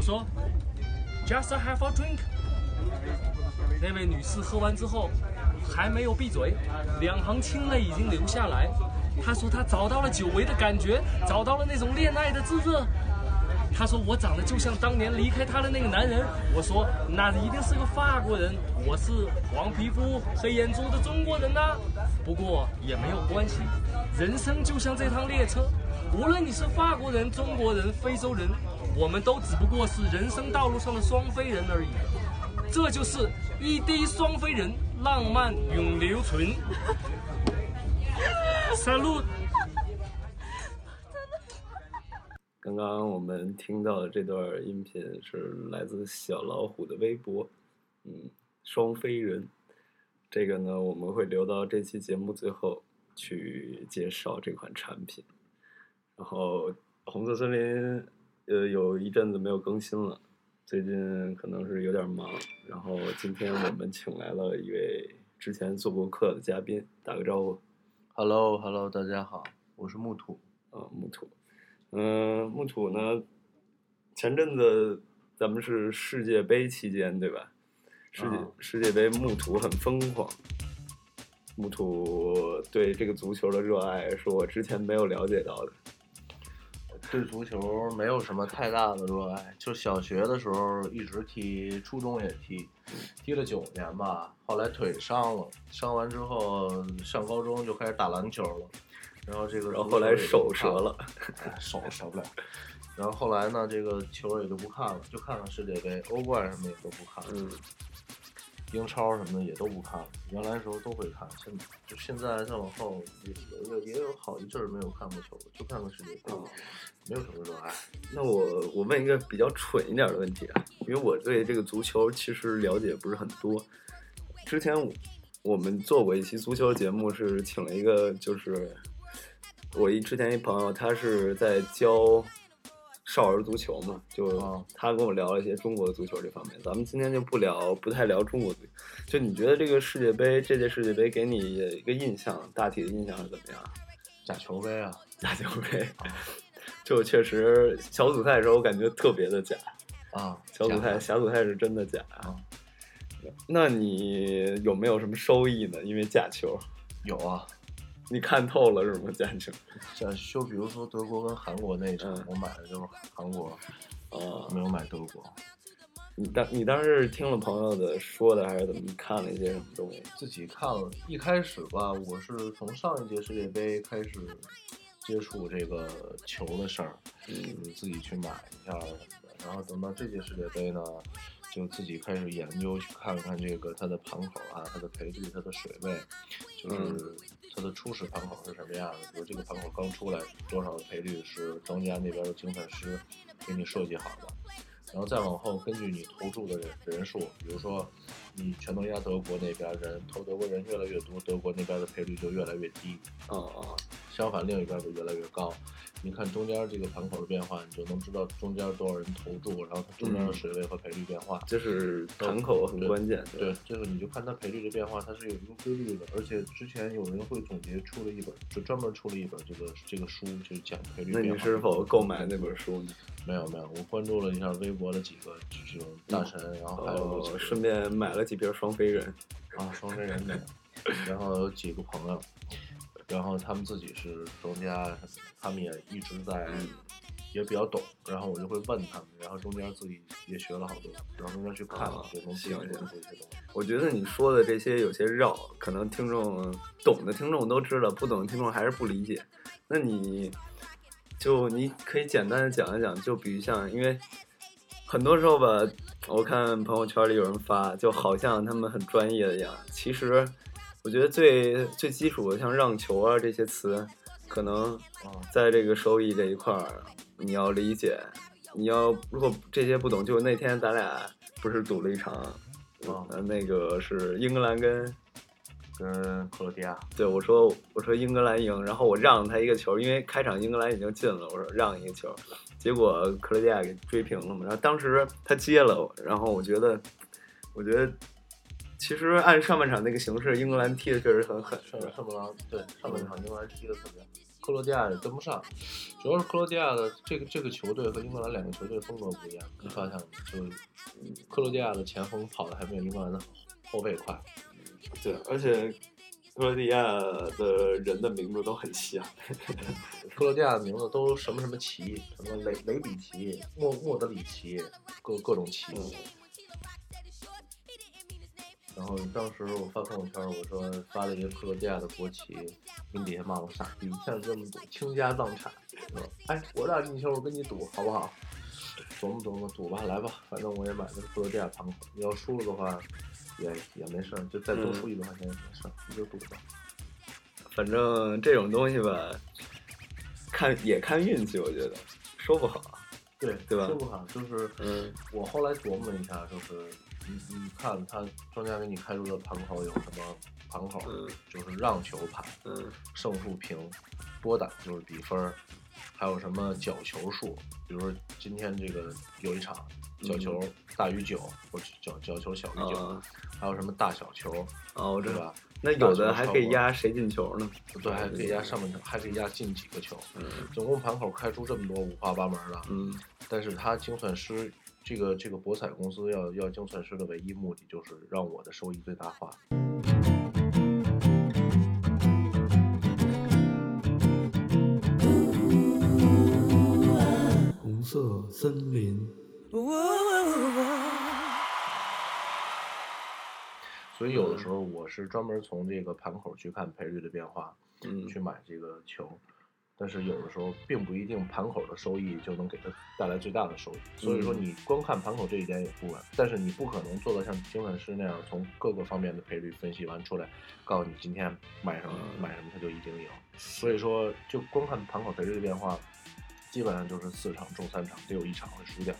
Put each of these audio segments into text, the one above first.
我说，Just have a drink。那位女士喝完之后还没有闭嘴，两行清泪已经流下来。她说她找到了久违的感觉，找到了那种恋爱的炙热。她说我长得就像当年离开她的那个男人。我说那一定是个法国人，我是黄皮肤黑眼珠的中国人呐、不过也没有关系，人生就像这趟列车，无论你是法国人、中国人、非洲人，我们都只不过是人生道路上的双飞人而已。这就是一滴双飞人，浪漫永留存。Salute。刚刚我们听到的这段音频是来自小老虎的微博，嗯，双飞人。这个呢，我们会留到这期节目最后去介绍这款产品。然后红色森林，呃，有一阵子没有更新了，最近可能是有点忙。然后今天我们请来了一位之前做过客的嘉宾，打个招呼。Hello，Hello，大家好，我是木土。啊，木土，嗯、木土呢，前阵子咱们是世界杯期间，对吧？世世界杯木土很疯狂，木土对这个足球的热爱是我之前没有了解到的。对足球没有什么太大的热爱，就小学的时候一直踢，初中也踢，踢了九年吧。后来腿伤了，伤完之后上高中就开始打篮球了，然后这个然后后来手折了，哎手折不了。然后后来呢，这个球也就不看了，就看看世界杯、欧冠什么也都不看了。嗯，英超什么的也都不看了，原来的时候都会看，现就现在再往后也有也有好一阵儿没有看过球了，就看看世界杯，没有什么热爱。那我我问一个比较蠢一点的问题啊，因为我对这个足球其实了解不是很多。之前我我们做过一期足球节目，是请了一个就是我一之前一朋友，他是在教少儿足球嘛，就哦他跟我聊了一些中国足球这方面。咱们今天就不聊，不太聊中国足球。就你觉得这个世界杯，这届世界杯给你一个印象，大体的印象是怎么样？假球杯啊，假球杯，就确实小组赛的时候，我感觉特别的假。啊，小组赛，小组赛是真的假。啊，那你有没有什么收益呢？因为假球，有啊，你看透了是吗？简直像就比如说德国跟韩国那一场，嗯我买的就是韩国，啊，没有买德国，你当你当时是听了朋友的说的，还是怎么？你看了一些什么东西？自己看了。一开始吧，我是从上一届世界杯开始接触这个球的事儿，嗯就自己去买一下什么的。然后等到这届世界杯呢，就自己开始研究去看看这个它的盘口啊，它的赔率、它的水位，就是它的初始盘口是什么样的。比如这个盘口刚出来，多少的赔率是庄家那边的精算师给你设计好的。然后再往后，根据你投注的人人数，比如说你全都压德国那边人，投德国人越来越多，德国那边的赔率就越来越低。啊啊，相反，另一边就越来越高。你看中间这个盘口的变化，你就能知道中间多少人投注，然后它中间的水位和赔率变化。就是盘口很关键，对吧？，这个你就看它赔率的变化，它是有一个规律的。而且之前有人会总结出了一本，就专门出了一本这个这个书，就是讲赔率那变化。你是否购买那本书呢？没有没有，我关注了一下微博的几个这种大神，然后还有顺便买了几瓶双飞人。啊，双飞人的，然后有几个朋友，然后他们自己是庄家，他们也一直在，也比较懂，然后我就会问他们，然后中间自己也学了好多，然后中间去看啊就能行接触行这些东西。我觉得你说的这些有些绕，可能听众懂的听众都知道，不懂的听众还是不理解。那你就你可以简单的讲一讲，就比如像，因为很多时候吧，我看朋友圈里有人发，就好像他们很专业的样，其实我觉得最最基础的像让球啊这些词，可能啊，在这个收益这一块儿，你要理解，你要如果这些不懂，就那天咱俩不是赌了一场，那个是英格兰跟跟克罗地亚，对我说我说英格兰赢，然后我让他一个球，因为开场英格兰已经进了，我说让一个球，结果克罗地亚给追平了嘛，然后当时他接了，然后我觉得我觉得其实按上半场那个形势，英格兰踢的确实很狠，上上半场对上半场英格兰踢的特别好，克罗地亚也跟不上，主要是克罗地亚的这个这个球队和英格兰两个球队风格不一样。你发现吗？就克罗地亚的前锋跑的还没有英格兰的后卫快。对，而且克罗地亚的人的名字都很像。克罗地亚的名字都什么什么奇，什么雷雷比奇、莫莫德里奇，各各种奇。然后当时我发朋友圈，我说发了一个克罗地亚的国旗，你底下骂我傻逼，像这么赌倾家荡产。说哎，我俩进球，我跟你赌，好不好？琢磨琢磨，赌吧，来吧，反正我也买的是克罗地亚盘口，你要输了的话，也也没事，就再多出一百块钱也没事儿，你就赌吧。反正这种东西吧，看也看运气，我觉得说不好。对对吧说不好，就是嗯我后来琢磨了一下，就是你你看他庄家给你开出的盘口有什么盘口，嗯就是让球盘、嗯胜负平、多打就是比分，还有什么角球数，比如说今天这个有一场角球大于九，或者角角球小于九、还有什么大小球，哦，我知道对吧。？那有的还可以压谁进球呢？对，还可以压上半场，还可以压进几个球。嗯总共盘口开出这么多五花八门的，嗯但是他精算师这个这个博彩公司要要精算师的唯一目的就是让我的收益最大化。红色森林。所以有的时候我是专门从这个盘口去看赔率的变化，嗯去买这个球。但是有的时候并不一定盘口的收益就能给它带来最大的收益，所以说你光看盘口这一点也不稳，但是你不可能做到像精算师那样从各个方面的赔率分析完出来，告诉你今天买什么嗯买什么它就一定赢。所以说就光看盘口赔率的变化，基本上就是四场中三场得有一场会输掉，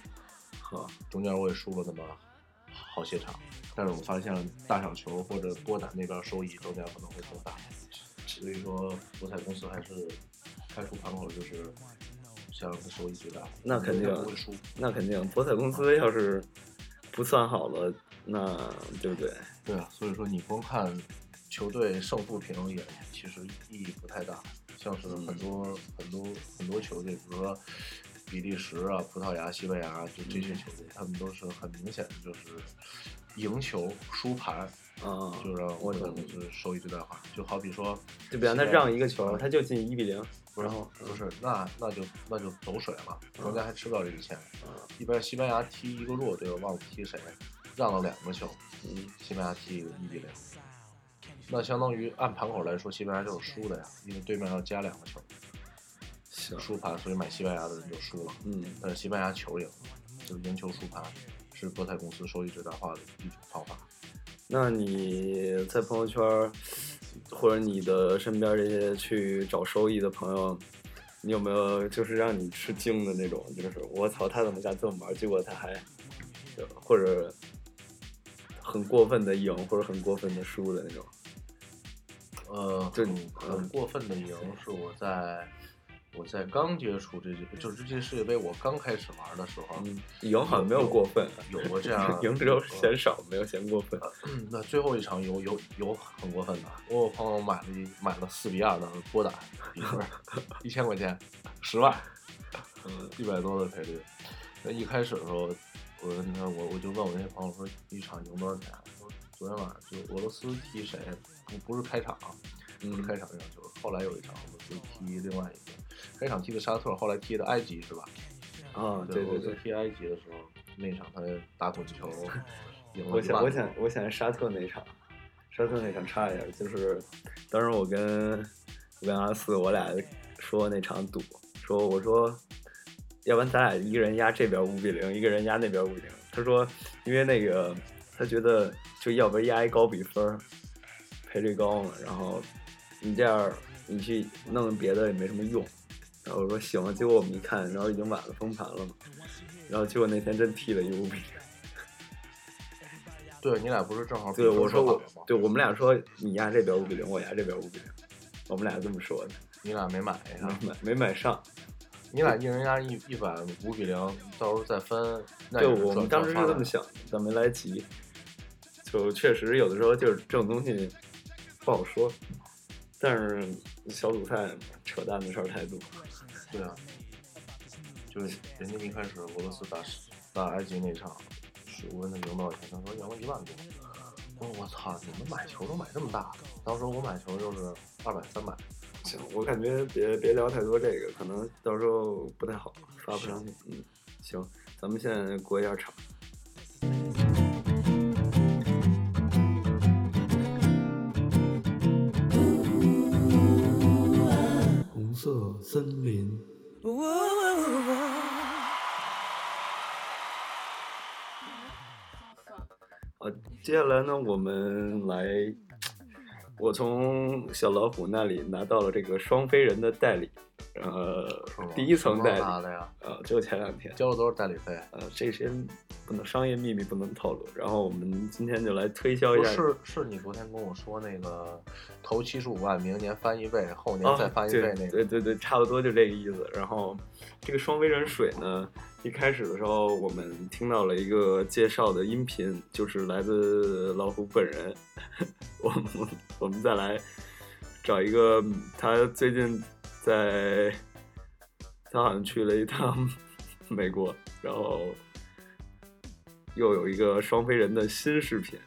好，中间我也输了那么好些场，但是我发现了大小球或者波胆那边收益中间可能会更大，所以说博彩公司还是开出盘口就是想让它收益最大，那肯定不会输。那肯定，博彩公司要是不算好了，那对不对？对啊，所以说你光看球队胜负平也其实意义不太大，像是很多、很多很多球队，比如说比利时啊、葡萄牙、西班牙，就这些球队，他们都是很明显的就是赢球输盘，啊，就让我懂。博彩公司收益最大化。就好比说，就比方他让一个球，他就进一比零，然后不是，那那就那就走水了，庄家还吃不到这个钱。啊一般西班牙踢一个弱队，我忘了踢谁，让了两个球，嗯。西班牙踢一个一比零，那相当于按盘口来说，西班牙就是输的呀，因为对面要加两个球，行，输盘，所以买西班牙的人就输了。嗯但是西班牙球赢了，就是赢球输盘，是博彩公司收益最大化的一种方法。那你在朋友圈或者你的身边这些去找收益的朋友，你有没有就是让你吃惊的那种？就是我操，他怎么敢这么玩？结果他还，或者很过分的赢，或者很过分的输的那种。呃，就很嗯很过分的赢是我在我在刚接触这届，就是这届世界杯我刚开始玩的时候，嗯，赢好像没有过分，有过这样赢只有嫌少，没有嫌过分。嗯那最后一场有有有很过分的，我有朋友买了一买了四比二的波胆比分，一千块钱，十万，嗯一百多的赔率。那一开始的时候，我跟他我我就问我那些朋友说一场赢多少钱？说昨天晚上就俄罗斯踢谁？不不是开场，不是嗯开场那场球，后来有一场俄罗斯踢另外一个，开场踢的沙特，后来踢的埃及是吧？啊，对对对，踢埃及的时候，那场他打滚球 赢了我想，我想，我想沙特那场，沙特那场差一点，就是当时我跟我跟阿四，我俩说那场赌，说我说，要不然咱俩一个人压这边五比零，一个人压那边五比零。他说，因为那个他觉得就要不然压一高比分，赔率高嘛，然后你这样你去弄别的也没什么用。然后我说行，结果我们一看，然后已经晚了封盘了嘛，然后结果那天真踢了一五比零。对你俩不是正好对，我说我对我们俩说你压这边五比零，我压这边五比零，我们俩这么说的，你俩没买呀？没买没买上。你俩一人压一一百五比零，到时候再分。那对，我们当时是这么想，但没来及。就确实有的时候就是这种东西不好说，但是小组赛扯淡的事儿太多。对啊，就是人家一开始俄罗斯打打埃及那场，水温的赢多少钱？他说赢了一万多。我说我操，你们买球都买这么大的？当时我买球就是二百三百。行，我感觉别别聊太多这个，可能到时候不太好发不上去。嗯，行，咱们现在过一下场。森林。啊，接下来呢，我们来，我从小老虎那里拿到了这个双飞人的代理，呃，第一层代理的呀？呃，就前两天，交了多少代理费？呃，这些不能商业秘密不能透露。然后我们今天就来推销一下，是，是你昨天跟我说那个投七十五万，明年翻一倍，后年啊，再翻一倍那个。对对对，差不多就这个意思。然后这个双飞人水呢，一开始的时候我们听到了一个介绍的音频，就是来自老虎本人。我们我们再来找一个，他最近在，他好像去了一趟美国，然后又有一个双飞人的新视频，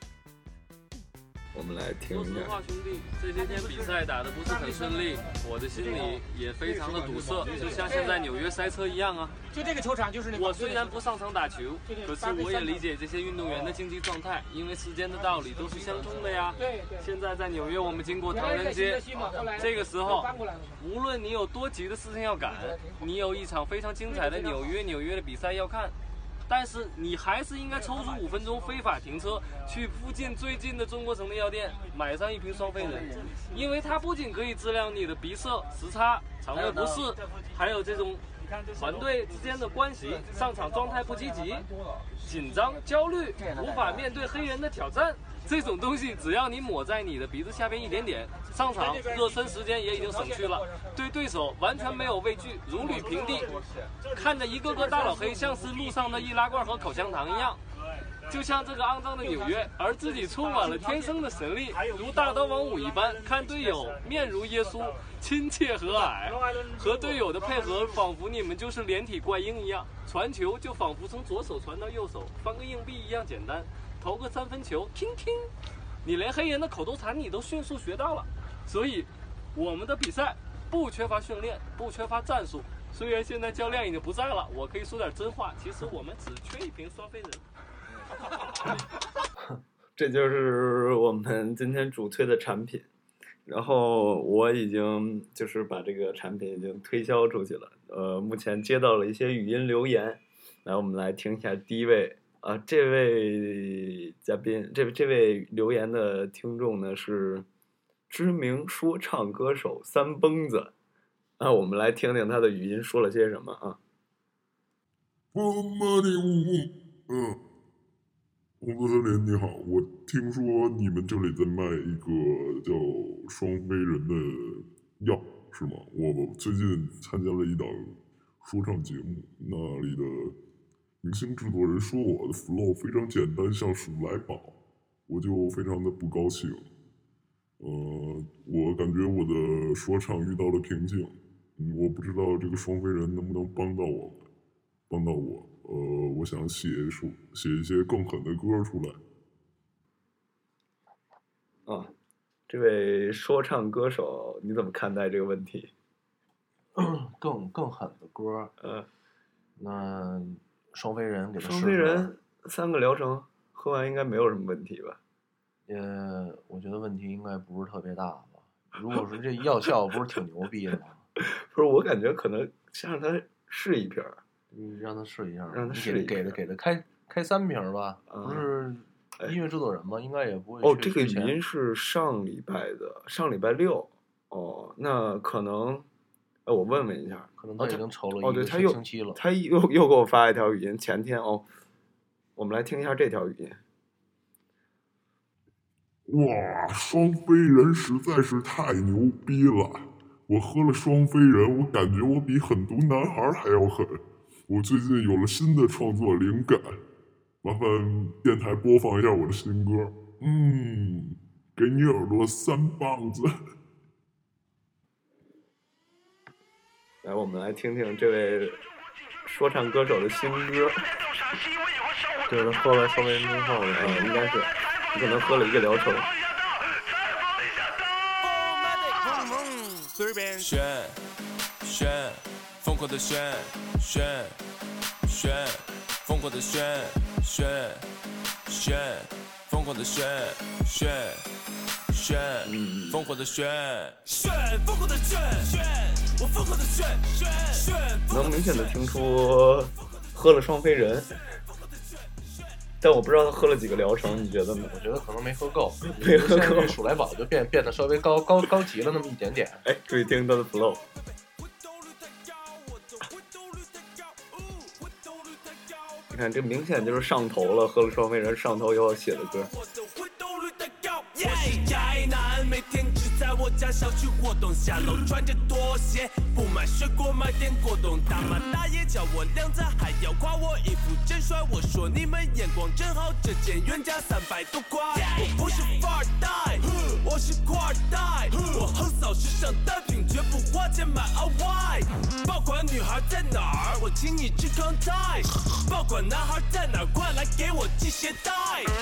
我们来听一下。说实话，兄弟，这些天比赛打得不是很顺利，我的心里也非常的堵塞，就像现在纽约塞车一样啊。就这个球场就是那。我虽然不上场打球，可是我也理解这些运动员的竞技状态，因为时间的道理都是相通的呀。对对。现在在纽约，我们经过唐人街，这个时候，无论你有多急的事情要赶，你有一场非常精彩的纽约纽约的比赛要看，但是你还是应该抽出五分钟非法停车，去附近最近的中国城的药店买上一瓶双飞人，因为它不仅可以治疗你的鼻塞、时差、肠胃不适，还有这种团队之间的关系，上场状态不积极、紧张、焦虑，无法面对黑人的挑战。这种东西，只要你抹在你的鼻子下边一点点，上场热身时间也已经省去了，对对手完全没有畏惧，如履平地，看着一个个大老黑像是路上的易拉罐和口香糖一样。就像这个肮脏的纽约，而自己充满了天生的神力，如大刀王五一般，看队友面如耶稣，亲切和蔼，和队友的配合仿佛你们就是连体怪婴一样，传球就仿佛从左手传到右手，翻个硬币一样简单，投个三分球，听听，你连黑人的口头禅你都迅速学到了，所以我们的比赛不缺乏训练，不缺乏战术。虽然现在教练已经不在了，我可以说点真话，其实我们只缺一瓶双飞人。这就是我们今天主推的产品，然后我已经就是把这个产品已经推销出去了。呃，目前接到了一些语音留言，来我们来听一下第一位啊，这位嘉宾，这这位留言的听众呢是知名说唱歌手三蹦子，那，我们来听听他的语音说了些什么啊。我妈的我，嗯。红色森林，你好，我听说你们这里在卖一个叫双飞人的药，是吗？我最近参加了一档说唱节目，那里的明星制作人说我的 flow 非常简单，像鼠来宝，我就非常的不高兴。呃，我感觉我的说唱遇到了瓶颈，我不知道这个双飞人能不能帮到我，帮到我。呃，我想写出写一些更狠的歌出来。啊，这位说唱歌手，你怎么看待这个问题？更更狠的歌，呃，那双飞人给他双飞人三个疗程喝完应该没有什么问题吧？呃，我觉得问题应该不是特别大吧。如果说这药效不是挺牛逼的吗？不是，我感觉可能先让他试一瓶儿。你让他试一下，让他试一下给他给他给他开开三瓶吧，啊不是哎音乐制作人吗？应该也不会哦，这个语音是上礼拜的，上礼拜六。哦，那可能，哎，我问问一下。可能他已经抽了哦，一个对他又星期了。他又又给我发一条语音，前天哦，我们来听一下这条语音。哇，双飞人实在是太牛逼了！我喝了双飞人，我感觉我比很多男孩还要狠。我最近有了新的创作灵感，麻烦电台播放一下我的新歌。嗯，给你耳朵三棒子。来，我们来听听这位说唱歌手的新歌。这是他喝完双飞人之后的，呃，应该是，你可能喝了一个疗程。随便选选，疯狂的选选选，疯狂的选选选，疯狂的选选选，疯狂的选选，疯狂的选选，我疯狂的选选选，能明显的听出喝了双飞人，但我不知道他喝了几个疗程，你觉得呢？我觉得可能没喝够，没喝够现在这鼠来宝就变变得稍微高高高级了那么一点点。哎，注意听他的 flow。你看，这明显就是上头了，喝了双飞人上头以后写的歌。我是宅男，每天只在我家小区活动，下楼穿着拖鞋，不买水果买点果冻。大妈大爷叫我靓仔，还要夸我衣服真帅。我说你们眼光真好，这件原价三百多块。我不是富二代，我是官二代。我横扫时尚单品，绝不花钱买 LY。爆款女孩在哪儿？我请你吃康泰。爆款男孩在哪儿？快来给我系鞋带。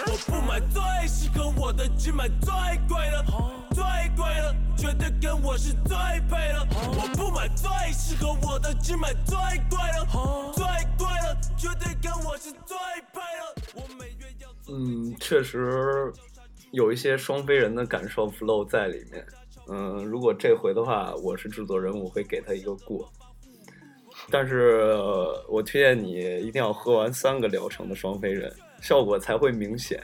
我不买最适合我的，只买最贵的，最贵的，绝对跟我是最配的。我不买最适合我的，只买最贵的，最贵的，绝对跟我是最配的。我每月要做嗯，确实有一些双飞人的感受 flow 在里面。嗯，如果这回的话，我是制作人，我会给他一个过。但是、我推荐你一定要喝完三个疗程的双飞人，效果才会明显。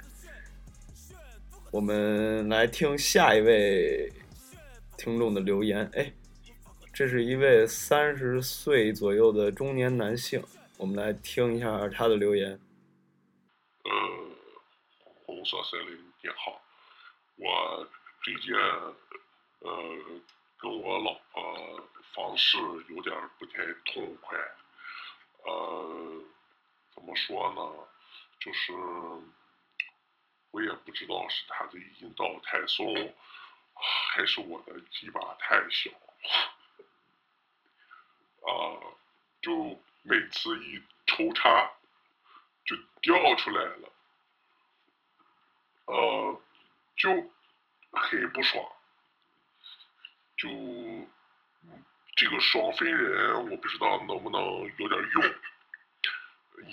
我们来听下一位听众的留言。哎，这是一位三十岁左右的中年男性，我们来听一下他的留言。呃，红色森林你好，我最近呃跟我老婆房事有点不太痛快，呃，怎么说呢？就是我也不知道是她的阴道太松，还是我的鸡巴太小，啊、就每次一抽插就掉出来了。呃，就很不爽。就这个双飞人，我不知道能不能有点用。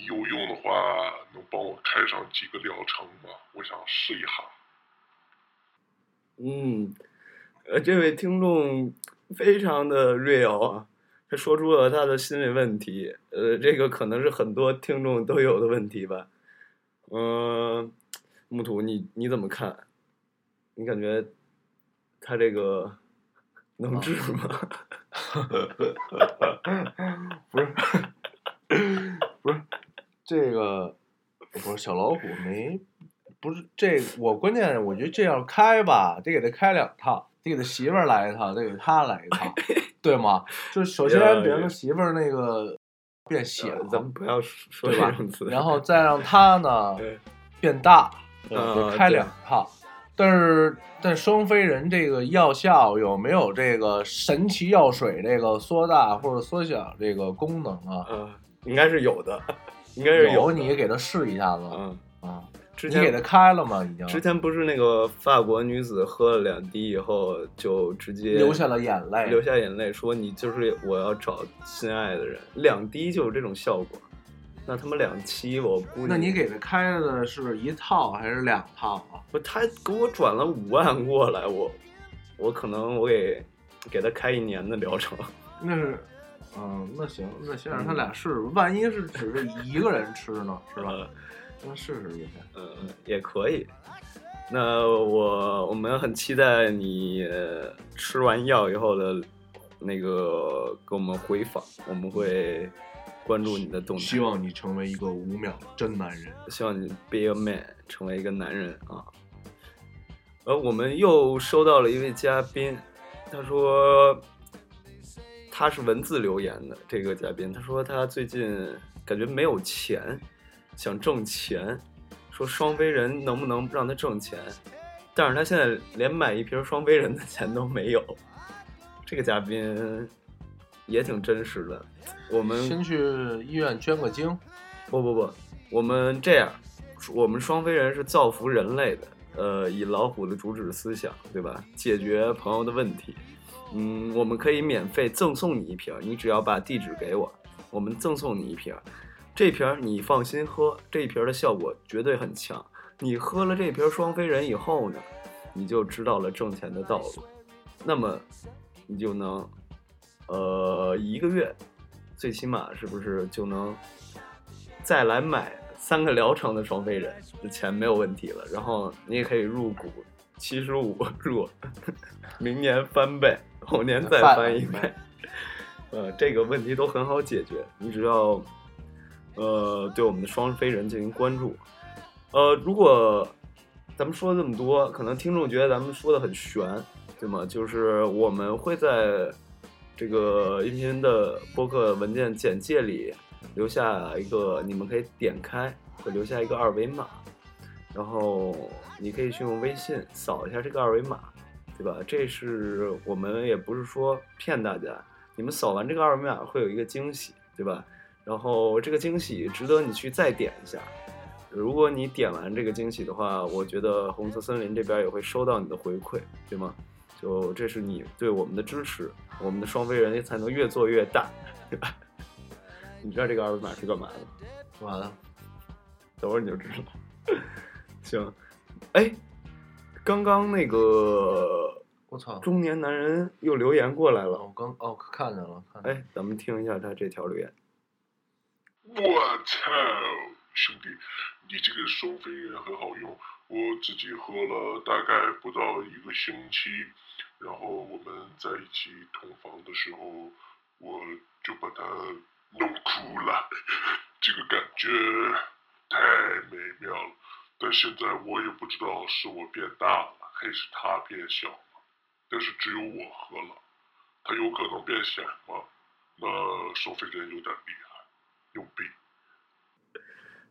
有用的话，能帮我开上几个疗程吗？我想试一下。嗯，呃，这位听众非常的 real 啊，他说出了他的心理问题，呃，这个可能是很多听众都有的问题吧。嗯、木土，你你怎么看？你感觉他这个能治吗？不是，不是，这个不是小老虎没，不是这我关键我觉得这要开吧，得给他开两套，得给他媳妇儿来一套，得给他来一套，对吗？就首先别让他媳妇儿那个变小，呃咱们不要说这种词。？然后再让他呢变大，嗯开两套。但是，但双飞人这个药效有没有这个神奇药水这个缩大或者缩小这个功能啊？嗯，应该是有的，应该是有，的你给他试一下子嗯，啊！之前你给他开了吗？已经之前不是那个法国女子喝了两滴以后就直接流下了眼泪。流下眼泪，说你就是我要找心爱的人，两滴就有这种效果，那他妈两期我估计，那你给他开的是一套还是两套啊？不，他给我转了五万过来，我我可能我给给他开一年的疗程，那是，嗯，那行，那先让他俩试试，万一是只是一个人吃呢，是吧？呃那试试去。呃，也可以。那我我们很期待你呃吃完药以后的那个给我们回访，我们会关注你的动态。希望你成为一个五秒真男人。希望你 be a man，成为一个男人啊。而我们又收到了一位嘉宾，他说他是文字留言的这个嘉宾，他说他最近感觉没有钱，想挣钱，说双飞人能不能让他挣钱，但是他现在连买一瓶双飞人的钱都没有。这个嘉宾也挺真实的。我们先去医院捐个精，不不不，我们这样，我们双飞人是造福人类的，呃，以老虎的主旨思想，对吧？解决朋友的问题。嗯，我们可以免费赠送你一瓶，你只要把地址给我，我们赠送你一瓶。这瓶儿你放心喝，这一瓶儿的效果绝对很强。你喝了这瓶双飞人以后呢，你就知道了挣钱的道路，那么你就能，呃，一个月，最起码是不是就能再来买三个疗程的双飞人？这钱没有问题了。然后你也可以入股七十五 入，明年翻倍，后年再翻一倍。呃，这个问题都很好解决，你只要。呃，对我们的双飞人进行关注。呃，如果咱们说了这么多，可能听众觉得咱们说的很悬，对吗？就是我们会在这个音频的播客文件简介里留下一个，你们可以点开，会留下一个二维码，然后你可以去用微信扫一下这个二维码，对吧？这是我们也不是说骗大家，你们扫完这个二维码会有一个惊喜，对吧？然后这个惊喜值得你去再点一下。如果你点完这个惊喜的话，我觉得红色森林这边也会收到你的回馈，对吗？就这是你对我们的支持，我们的双飞人也才能越做越大，对吧？你知道这个二维码是干嘛的？完了，等会儿你就知道了。行，哎，刚刚那个我操，中年男人又留言过来了，我刚哦看见了，看见了哎，咱们听一下他这条留言。我操，兄弟，你这个双飞人很好用，我自己喝了大概不到一个星期，然后我们在一起同房的时候，我就把它弄哭了，这个感觉太美妙了。但现在我也不知道是我变大了还是他变小了，但是只有我喝了，他有可能变小吗？那收费人有点厉害。有病！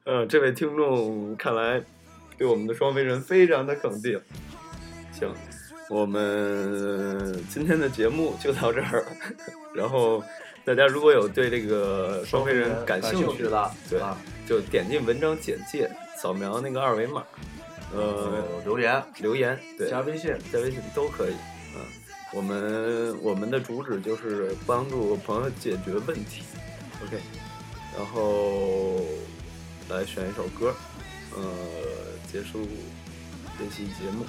呃，这位听众看来对我们的双飞人非常的肯定。行，我们今天的节目就到这儿。然后大家如果有对这个双飞人感兴趣的，对啊，就点进文章简介，扫描那个二维码，呃，呃，留言留言，对，加微信，加微信都可以。嗯，我们我们的主旨就是帮助朋友解决问题。OK，然后来选一首歌，呃，结束这期节目。